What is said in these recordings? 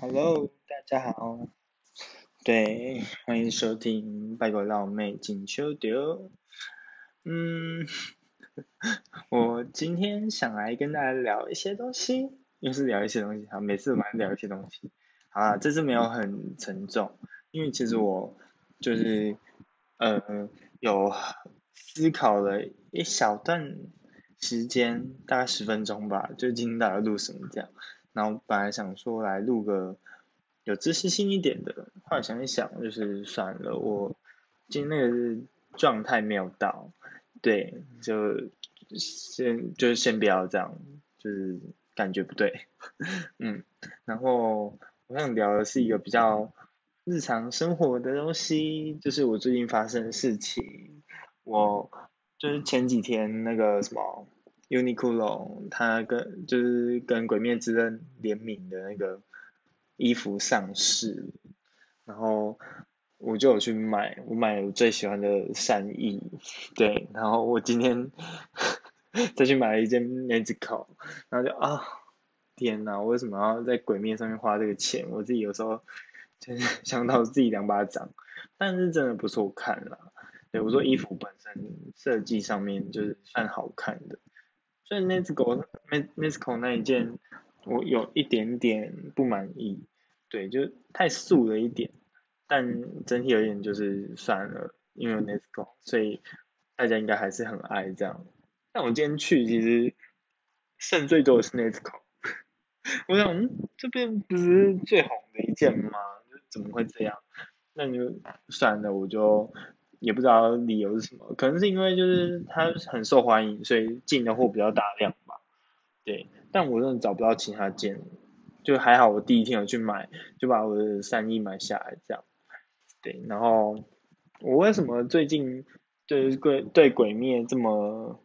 Hello，大家好，对，欢迎收听《拜个老妹进修丢》。嗯，我今天想来跟大家聊一些东西，又是聊一些东西，好，每次蛮聊一些东西。好啦，这次没有很沉重，因为其实我就是呃有思考了一小段时间，大概十分钟吧，就今天大概录什么这样。然后本来想说来录个有知识性一点的，后来想一想，就是算了，我今天那个状态没有到，对，就先就是先不要这样，就是感觉不对，嗯，然后我想聊的是一个比较日常生活的东西，就是我最近发生的事情，我就是前几天那个什么。Uniqlo 它跟就是跟《鬼灭之刃》联名的那个衣服上市，然后我就有去买，我买我最喜欢的善意，对，然后我今天 再去买了一件 Nezuko，然后就啊，天哪，我为什么要在鬼灭上面花这个钱？我自己有时候就是 想到自己两巴掌，但是真的不错看啦，对我说衣服本身设计上面就是算好看的。所以 Nesco Nesco 那一件，我有一点点不满意，对，就太素了一点，但整体而言就是算了，因为 Nesco，所以大家应该还是很爱这样。但我今天去其实剩最多的是 Nesco，我想这边不是最红的一件吗？怎么会这样？那就算了，我就。也不知道理由是什么，可能是因为就是它很受欢迎，所以进的货比较大量吧。对，但我真的找不到其他件，就还好我第一天有去买，就把我的三一买下来这样。对，然后我为什么最近对鬼对鬼灭这么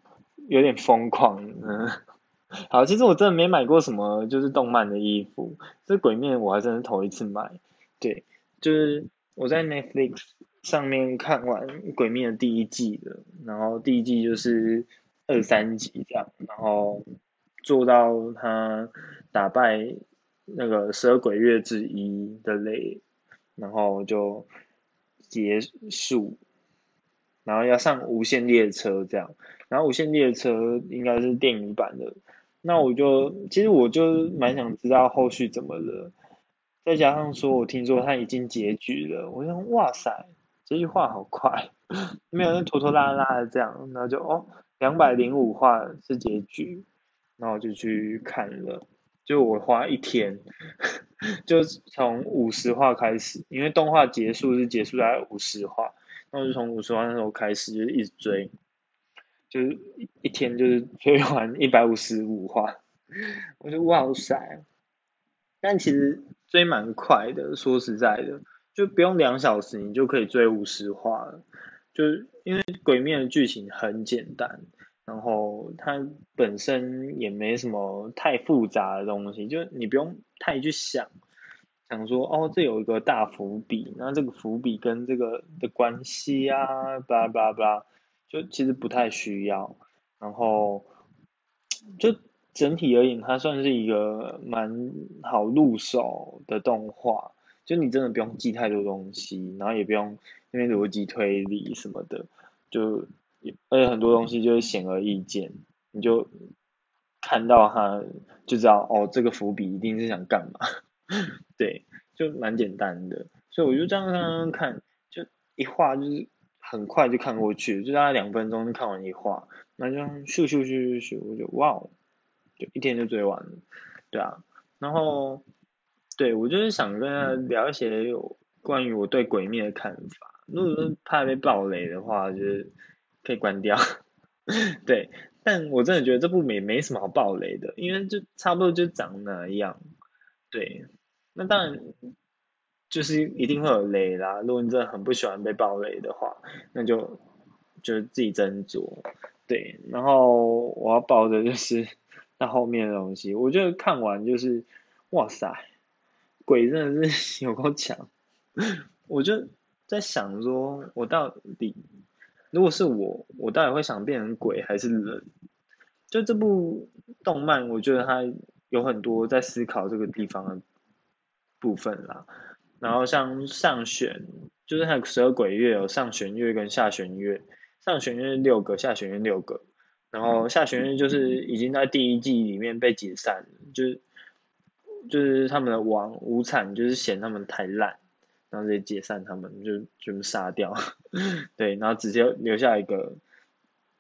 有点疯狂呢？好，其实我真的没买过什么就是动漫的衣服，这鬼灭我还真是头一次买。对，就是我在 Netflix。上面看完《鬼灭》的第一季的，然后第一季就是二三集这样，然后做到他打败那个十二鬼月之一的雷，然后就结束，然后要上无限列车这样，然后无限列车应该是电影版的，那我就其实我就蛮想知道后续怎么了，再加上说我听说他已经结局了，我想哇塞。这句话好快，没有那拖拖拉拉的这样，然后就哦，两百零五话是结局，然后就去看了，就我花一天，就从五十话开始，因为动画结束是结束在五十话，那我就从五十话那时候开始就一直追，就是一天就是追完一百五十五话，我就哇塞，但其实追蛮快的，说实在的。就不用两小时，你就可以追五十话了。就因为《鬼灭》的剧情很简单，然后它本身也没什么太复杂的东西，就你不用太去想，想说哦，这有一个大伏笔，那这个伏笔跟这个的关系啊，巴拉巴拉巴拉，就其实不太需要。然后就整体而言，它算是一个蛮好入手的动画。就你真的不用记太多东西，然后也不用那边逻辑推理什么的，就而且很多东西就是显而易见，你就看到它就知道哦，这个伏笔一定是想干嘛，对，就蛮简单的，所以我就这样看，就一画就是很快就看过去，就大概两分钟就看完一画，那就咻咻咻咻咻，我就哇，就一天就追完了，对啊，然后。对，我就是想跟他聊一些有关于我对鬼灭的看法。如果是怕被暴雷的话，就是可以关掉。对，但我真的觉得这部没没什么好暴雷的，因为就差不多就长那样。对，那当然就是一定会有雷啦。如果你真的很不喜欢被暴雷的话，那就就自己斟酌。对，然后我要报的就是那后面的东西，我觉得看完就是哇塞。鬼真的是 有够强，我就在想说，我到底如果是我，我到底会想变成鬼还是人？就这部动漫，我觉得它有很多在思考这个地方的部分啦。然后像上弦，就是它有十二鬼月有上弦月跟下弦月，上弦月六个，下弦月六个。然后下弦月就是已经在第一季里面被解散了，就是就是他们的王无惨就是嫌他们太烂，然后直接解散他们，就就杀掉，对，然后直接留下一个。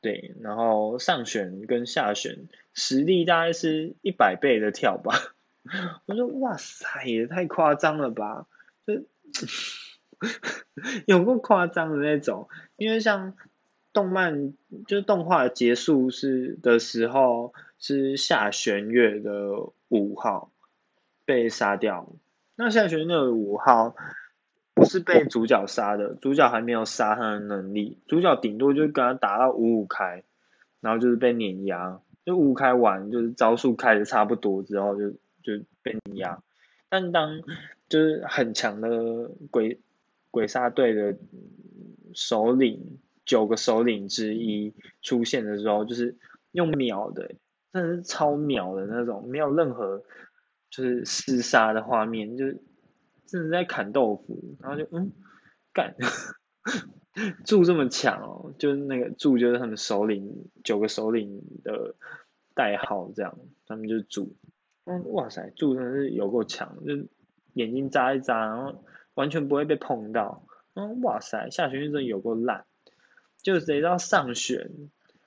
对，然后上旋跟下旋实力大概是一百倍的跳吧。我说哇塞，也太夸张了吧，就 有过夸张的那种。因为像动漫，就是动画结束是的时候是下弦月的五号被杀掉，那下弦月的五号。不是被主角杀的，主角还没有杀他的能力，主角顶多就跟他打到五五开，然后就是被碾压，就五五开完就是招数开的差不多之后就就被碾压。但当就是很强的鬼鬼杀队的首领九个首领之一出现的时候，就是用秒的，真的是超秒的那种，没有任何就是厮杀的画面，就是。真的在砍豆腐，然后就嗯干，柱这么强哦，就是那个柱就是他们首领九个首领的代号这样，他们就是柱，嗯哇塞柱真的是有够强，就眼睛眨一眨，然后完全不会被碰到，嗯哇塞下旋真的有够烂，就谁知道上旋，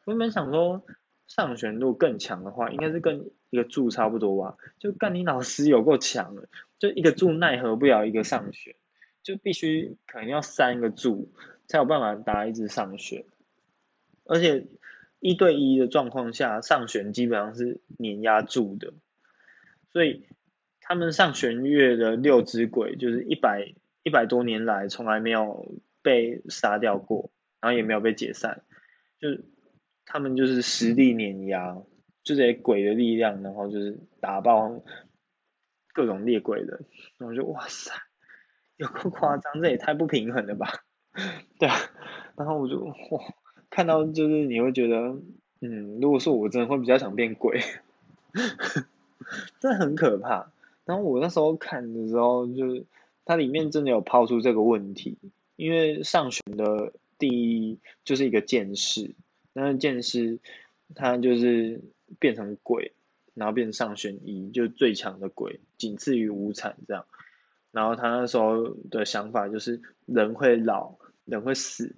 我原本想说上旋如果更强的话，应该是跟一个柱差不多吧，就干你老师有够强的。就一个柱奈何不了一个上旋，就必须可能要三个柱才有办法打一只上旋，而且一对一的状况下上旋基本上是碾压柱的，所以他们上弦月的六只鬼就是一百一百多年来从来没有被杀掉过，然后也没有被解散，就是他们就是实力碾压，就这些鬼的力量，然后就是打爆。各种猎鬼的，然后就哇塞，有够夸张，这也太不平衡了吧？对啊，然后我就哇，看到就是你会觉得，嗯，如果说我真的会比较想变鬼，真的很可怕。然后我那时候看的时候，就是它里面真的有抛出这个问题，因为上旋的第一就是一个剑士，那剑士他就是变成鬼。然后变上旋一，就最强的鬼，仅次于无惨这样。然后他那时候的想法就是，人会老，人会死，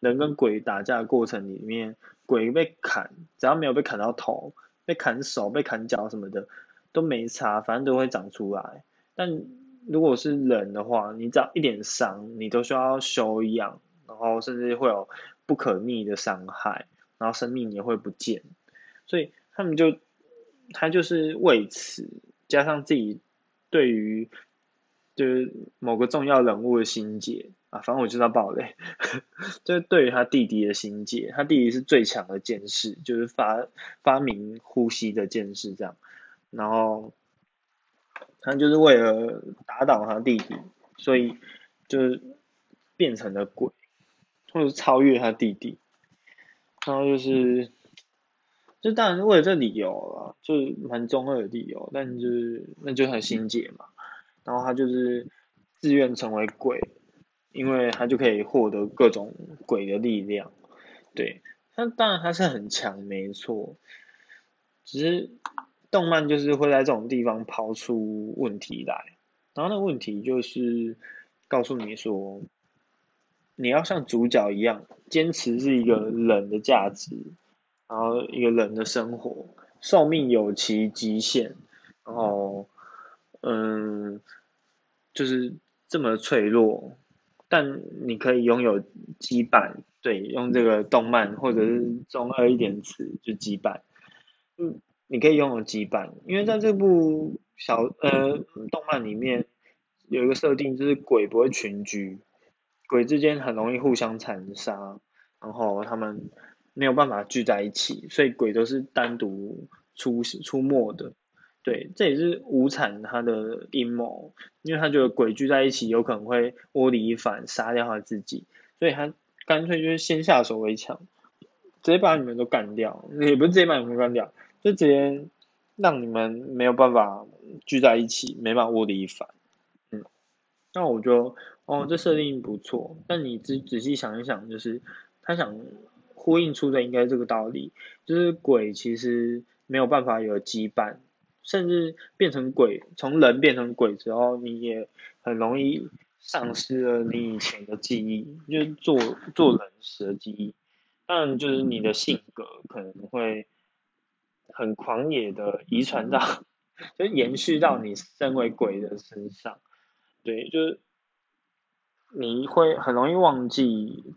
人跟鬼打架的过程里面，鬼被砍，只要没有被砍到头，被砍手、被砍脚什么的都没差，反正都会长出来。但如果是人的话，你只要一点伤，你都需要休养，然后甚至会有不可逆的伤害，然后生命也会不见。所以他们就。他就是为此加上自己对于就是某个重要人物的心结啊，反正我知道爆雷，就是对于他弟弟的心结，他弟弟是最强的剑士，就是发发明呼吸的剑士这样，然后他就是为了打倒他弟弟，所以就是变成了鬼，或者超越他弟弟，然后就是。就当然是为了这理由了，就是蛮中二的理由，但就是那就很心结嘛。然后他就是自愿成为鬼，因为他就可以获得各种鬼的力量。对，他当然他是很强，没错。只是动漫就是会在这种地方抛出问题来，然后那问题就是告诉你说，你要像主角一样坚持是一个人的价值。然后一个人的生活寿命有其极限，然后嗯，就是这么脆弱，但你可以拥有羁绊，对，用这个动漫或者是中二一点词就羁绊，嗯，你可以拥有羁绊，因为在这部小呃动漫里面有一个设定，就是鬼不会群居，鬼之间很容易互相残杀，然后他们。没有办法聚在一起，所以鬼都是单独出出没的。对，这也是无惨他的阴谋，因为他觉得鬼聚在一起有可能会窝里反，杀掉他自己，所以他干脆就是先下手为强，直接把你们都干掉，也不是直接把你们干掉，就直接让你们没有办法聚在一起，没办法窝里反。嗯，那我就哦，这设定不错。但你仔仔细想一想，就是他想呼应出的应该这个道理，就是鬼其实没有办法有羁绊，甚至变成鬼，从人变成鬼之后，你也很容易丧失了你以前的记忆，就是做做人时的记忆。但就是你的性格可能会很狂野的遗传到，就延续到你身为鬼的身上。对，就是你会很容易忘记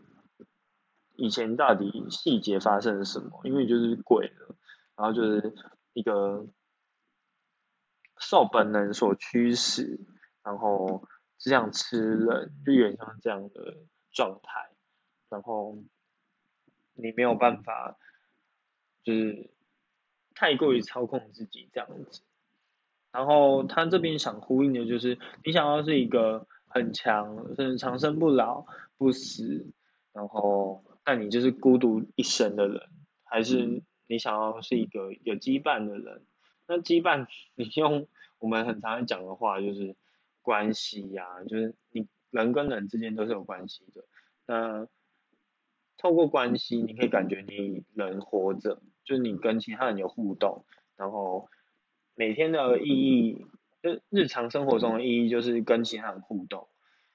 以前到底细节发生了什么，因为就是鬼了，然后就是一个受本能所驱使，然后只想吃人，就有点像这样的状态，然后你没有办法，就是太过于操控自己这样子。然后他这边想呼应的就是，你想要是一个很强，甚至长生不老、不死，然后但你就是孤独一生的人，还是你想要是一个有羁绊的人？那羁绊，你用我们很常讲的话就是关系呀，就是你人跟人之间都是有关系的。那透过关系，你可以感觉你人活着，就是你跟其他人有互动，然后。每天的意义，就日常生活中的意义就是跟其他人互动，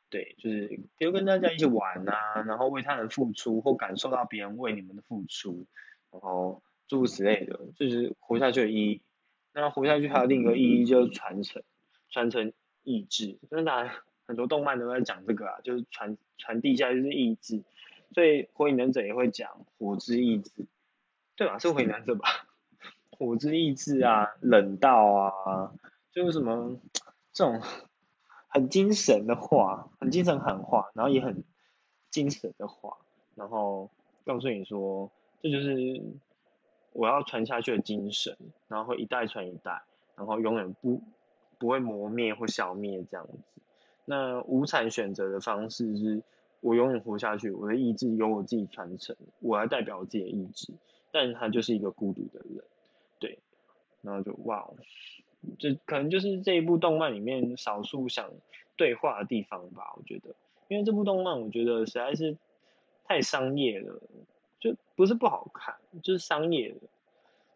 对，就是比如跟大家一起玩啊，然后为他人付出或感受到别人为你们的付出，然后诸如此类的，就是活下去的意义。那活下去还有另一个意义就是传承，传承意志。那当然很多动漫都在讲这个啊，就是传传递下就是意志。所以火影忍者也会讲火之意志，对吧？是火影忍者吧？火之意志啊，冷道啊，就是什么这种很精神的话，很精神喊话，然后也很精神的话，然后告诉你说，这就是我要传下去的精神，然后会一代传一代，然后永远不不会磨灭或消灭这样子。那无产选择的方式是，我永远活下去，我的意志由我自己传承，我来代表我自己的意志，但他就是一个孤独的人。然后就哇，这可能就是这一部动漫里面少数想对话的地方吧，我觉得，因为这部动漫我觉得实在是太商业了，就不是不好看，就是商业的，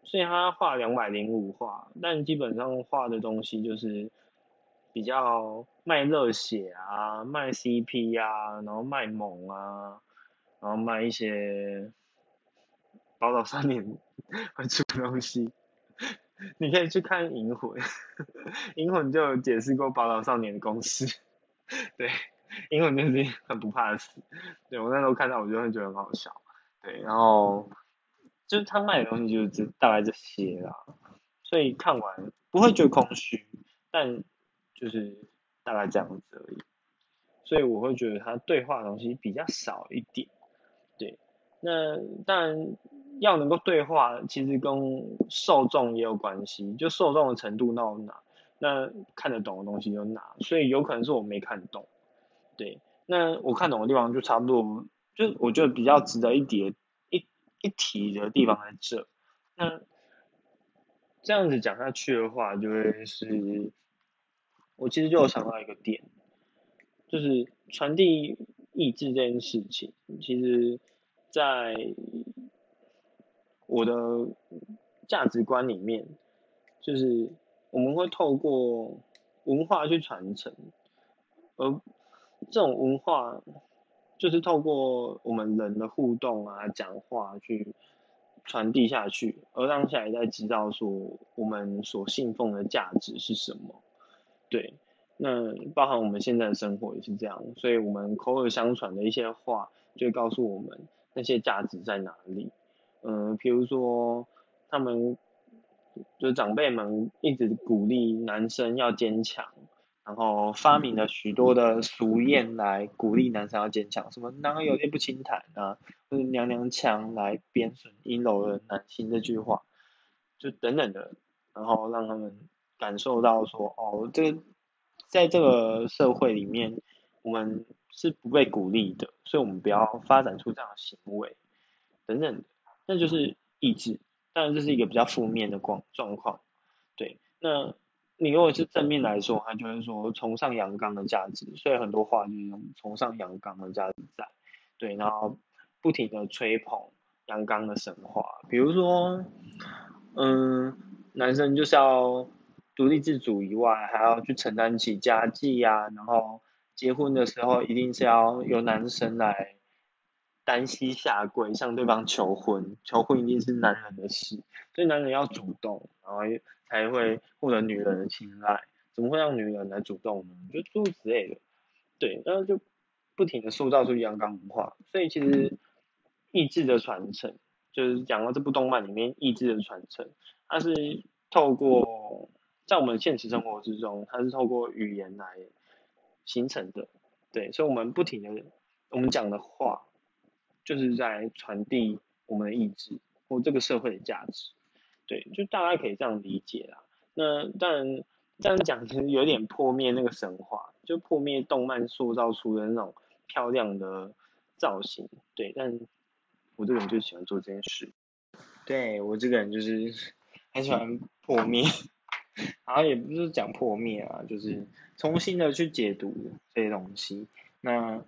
所以他画两百零五画，但基本上画的东西就是比较卖热血啊，卖 CP 啊，然后卖萌啊，然后卖一些。宝岛少年会出东西，你可以去看《银魂》，《银魂》就有解释过宝岛少年的公式。对，《银魂》就是很不怕死。对我那时候看到，我就会觉得很好笑。对，然后就是他卖的东西就是大概这些啦，所以看完不会觉得空虚，但就是大概这样子而已。所以我会觉得他对话的东西比较少一点。对，那当然。要能够对话，其实跟受众也有关系，就受众的程度到哪，那看得懂的东西就哪，所以有可能是我没看懂，对，那我看懂的地方就差不多，就我觉得比较值得一提一一提的地方在这，那这样子讲下去的话，就会是，我其实就有想到一个点，就是传递意志这件事情，其实在。我的价值观里面，就是我们会透过文化去传承，而这种文化就是透过我们人的互动啊、讲话去传递下去，而让下一代知道说我们所信奉的价值是什么。对，那包含我们现在的生活也是这样，所以我们口耳相传的一些话，就告诉我们那些价值在哪里。嗯，比如说，他们就长辈们一直鼓励男生要坚强，然后发明了许多的俗谚来鼓励男生要坚强，什么男儿有泪不轻弹啊，或者娘娘腔来贬损阴柔的男性这句话，就等等的，然后让他们感受到说，哦，这个在这个社会里面，我们是不被鼓励的，所以我们不要发展出这样的行为，等等的。那就是意志，当然这是一个比较负面的状状况，对。那你如果是正面来说，他就会说崇尚阳刚的价值，所以很多话就是崇尚阳刚的价值在，对，然后不停的吹捧阳刚的神话，比如说，嗯，男生就是要独立自主以外，还要去承担起家计呀，然后结婚的时候一定是要由男生来。单膝下跪向对方求婚，求婚一定是男人的事，所以男人要主动，然后才会获得女人的青睐。怎么会让女人来主动呢？就诸如此类的，对，然后就不停的塑造出阳刚文化。所以其实意志的传承，就是讲到这部动漫里面意志的传承，它是透过在我们现实生活之中，它是透过语言来形成的。对，所以我们不停的我们讲的话。就是在传递我们的意志或这个社会的价值，对，就大家可以这样理解啦。那但这样讲其实有点破灭那个神话，就破灭动漫塑造出的那种漂亮的造型，对。但我这个人就喜欢做这件事，对我这个人就是 很喜欢破灭，然后也不是讲破灭啊，就是重新的去解读这些东西，那。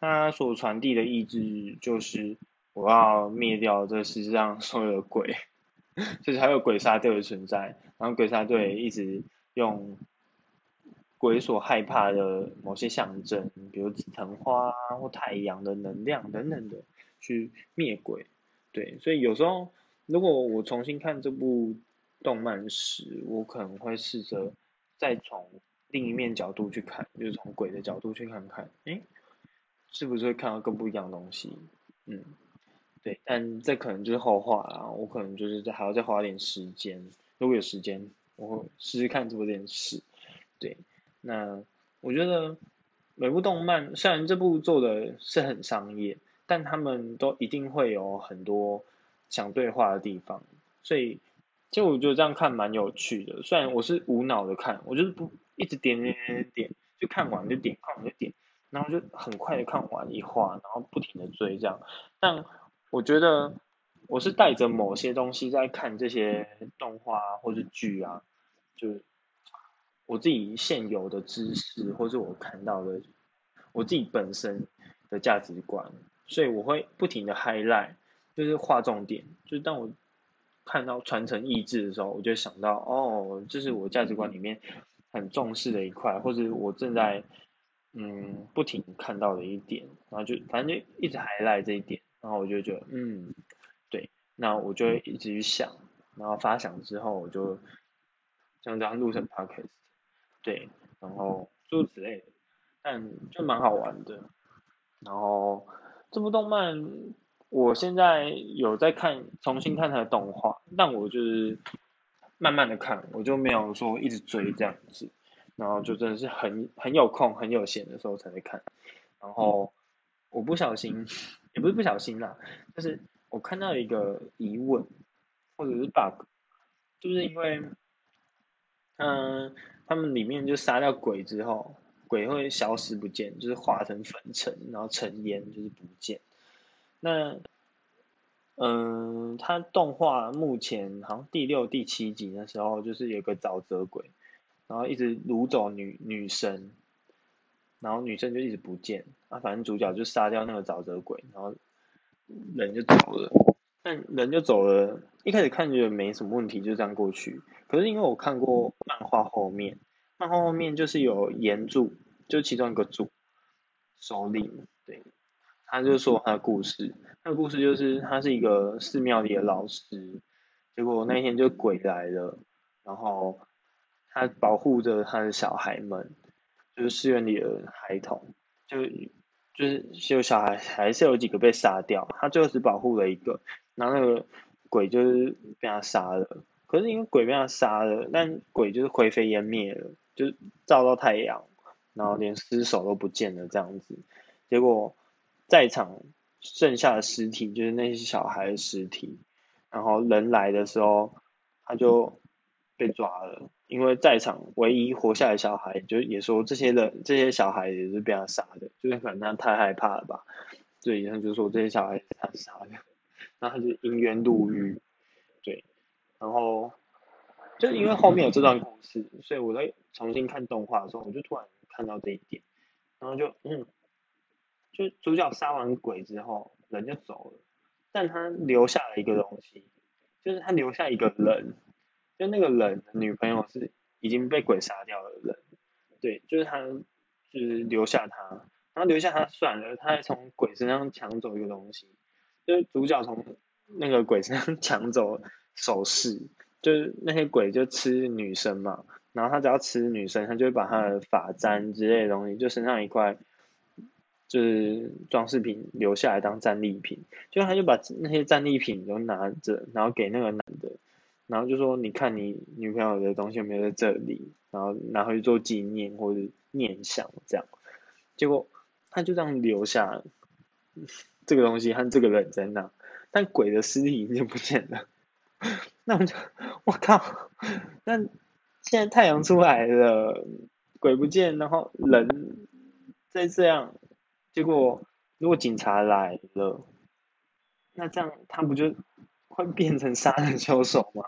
他所传递的意志就是我要灭掉这世界上所有的鬼，就是还有鬼杀队的存在，然后鬼杀队一直用鬼所害怕的某些象征，比如紫藤花或太阳的能量等等的去灭鬼。对，所以有时候如果我重新看这部动漫时，我可能会试着再从另一面角度去看，就是从鬼的角度去看看，诶。是不是会看到更不一样的东西？嗯，对，但这可能就是后话啦。我可能就是还要再花点时间，如果有时间，我会试试看做这件事。对，那我觉得每部动漫虽然这部做的是很商业，但他们都一定会有很多想对话的地方，所以其实我觉得这样看蛮有趣的。虽然我是无脑的看，我就是不一直点点点点，就看完就点，看完就点。然后就很快的看完一话，然后不停的追这样。但我觉得我是带着某些东西在看这些动画或者剧啊，就我自己现有的知识或者我看到的我自己本身的价值观，所以我会不停的 highlight，就是划重点。就是当我看到传承意志的时候，我就想到哦，这是我价值观里面很重视的一块，或者我正在。嗯，不停看到的一点，然后就反正就一直还赖这一点，然后我就觉得，嗯，对，那我就一直去想，然后发想之后，我就像这样录成 podcast，对，然后诸如此类的，但就蛮好玩的。然后这部动漫，我现在有在看，重新看它的动画，但我就是慢慢的看，我就没有说一直追这样子。然后就真的是很很有空、很有闲的时候才会看。然后我不小心，也不是不小心啦，但是我看到一个疑问或者是 bug，就是因为，嗯，他们里面就杀掉鬼之后，鬼会消失不见，就是化成粉尘，然后成烟，就是不见。那，嗯，他动画目前好像第六、第七集的时候，就是有个沼泽鬼。然后一直掳走女女生，然后女生就一直不见，啊，反正主角就杀掉那个沼泽鬼，然后人就走了，但人就走了，一开始看觉得没什么问题，就这样过去。可是因为我看过漫画后面，漫画后面就是有岩柱，就其中一个柱首领，对，他就说他的故事，他的故事就是他是一个寺庙里的老师，结果那天就鬼来了，然后。他保护着他的小孩们，就是寺院里的孩童，就就是有小孩还是有几个被杀掉，他最后只保护了一个，然后那个鬼就是被他杀了，可是因为鬼被他杀了，但鬼就是灰飞烟灭了，就照到太阳，然后连尸首都不见了这样子，结果在场剩下的尸体就是那些小孩的尸体，然后人来的时候他就。被抓了，因为在场唯一活下来小孩，就也说这些人这些小孩也是被他杀的，就是可能他太害怕了吧，所以他就说这些小孩是他杀的，然后他就因冤入狱，对，然后就是因为后面有这段故事，所以我在重新看动画的时候，我就突然看到这一点，然后就嗯，就主角杀完鬼之后，人就走了，但他留下了一个东西，就是他留下一个人，就那个人女朋友是已经被鬼杀掉的人，对，就是他就是留下他，然后留下他算了，他还从鬼身上抢走一个东西，就是主角从那个鬼身上抢走首饰。就是那些鬼就吃女生嘛，然后他只要吃女生，他就会把他的发簪之类的东西，就身上一块，就是装饰品留下来当战利品，就他就把那些战利品都拿着，然后给那个男的，然后就说你看你女朋友的东西有没有在这里，然后拿回去做纪念或者念想这样，结果他就这样留下这个东西和这个人在那，但鬼的尸体已经不见了。那我就，我靠！那现在太阳出来了，鬼不见，然后人再这样，结果如果警察来了，那这样他不就会变成杀人凶手吗？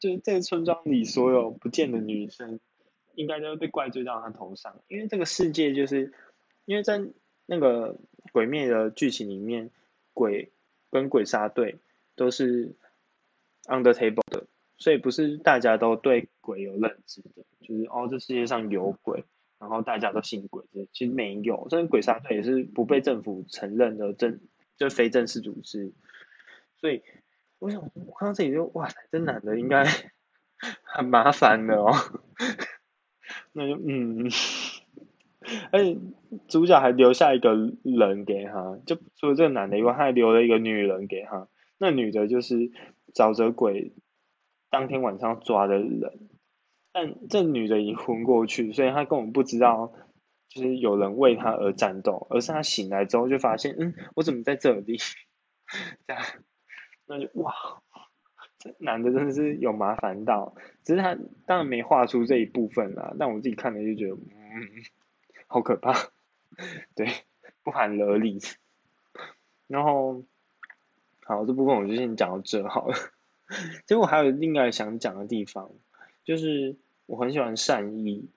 就是这个村庄里所有不见的女生，应该都会被怪罪到他头上，因为这个世界就是，因为在那个鬼灭的剧情里面，鬼跟鬼杀队都是。under table 的，所以不是大家都对鬼有认知的，就是哦，这世界上有鬼，然后大家都信鬼，其实没有，这鬼杀队也是不被政府承认的正，就非正式组织。所以我想，我看到这里就哇塞，这男的应该很麻烦的哦。那就嗯，而且主角还留下一个人给他，就除了这个男的以外，他还留了一个女人给他，那女的就是。沼泽鬼当天晚上抓的人，但这女的已经昏过去，所以她根本不知道，就是有人为她而战斗，而是她醒来之后就发现，嗯，我怎么在这里？这样，那就哇，这男的真的是有麻烦到，只是他当然没画出这一部分啦，但我自己看了就觉得，嗯，好可怕，对，不寒而栗，然后。好，这部分我就先讲到这好了。其实我还有另外想讲的地方，就是我很喜欢善意，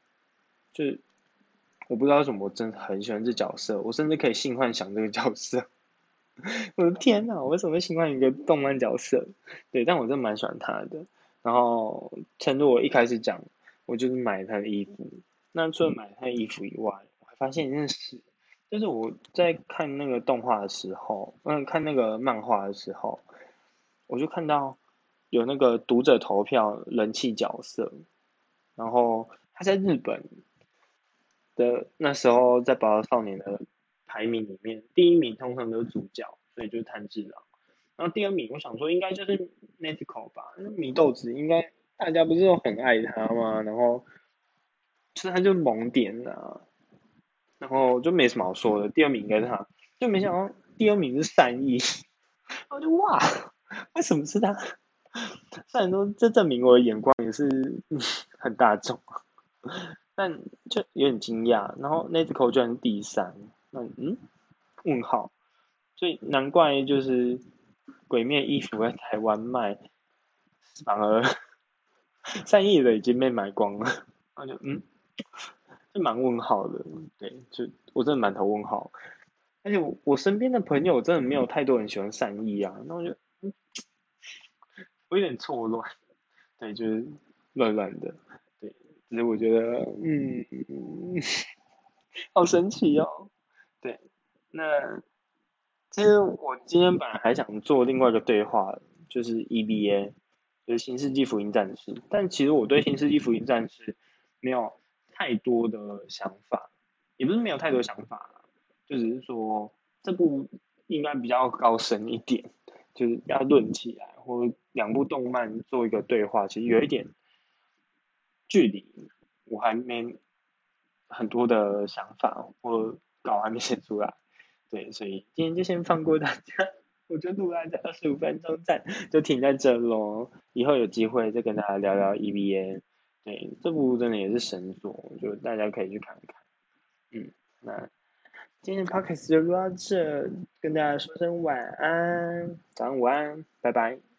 就是我不知道为什么我真的很喜欢这角色，我甚至可以性幻想这个角色。我的天呐，我为什么会喜欢一个动漫角色？对，但我真的蛮喜欢他的。然后，诚如我一开始讲，我就是买他的衣服。那除了买他的衣服以外，我还发现一件事。就是我在看那个动画的时候，嗯，看那个漫画的时候，我就看到有那个读者投票人气角色，然后他在日本的那时候在《宝岛少年》的排名里面，第一名通常都是主角，所以就是炭治郎。然后第二名，我想说应该就是 Nezuko 吧，米豆子应该大家不是都很爱他吗？然后其实他就萌点啊。然后就没什么好说的，第二名应该是他，就没想到第二名是善意，我就哇，为什么是他？虽然说这证明我的眼光也是很大众，但就有点惊讶。然后 Nezuko 居然第三，那嗯？问号，所以难怪就是鬼灭衣服在台湾卖，反而善意的已经被买光了，那就嗯。是蛮问号的，对，就我真的满头问号，而且我我身边的朋友真的没有太多人喜欢善意啊，那我就嗯，我有点错乱，对，就是乱乱的，对，只是我觉得，嗯，好神奇哦，对，那其实我今天本来还想做另外一个对话，就是 EBA，就是新世纪福音战士，但其实我对新世纪福音战士没有。太多的想法，也不是没有太多想法就只是说这部应该比较高深一点，就是要论起来，或两部动漫做一个对话，其实有一点距离，我还没很多的想法，或稿还没写出来，对，所以今天就先放过大家，我就录在这二十五分钟站就停在这喽，以后有机会再跟大家聊聊 EVA。对，这部真的也是神作，就大家可以去看看。嗯，那今天 podcast 就录到这，跟大家说声晚安，早上午安，拜拜。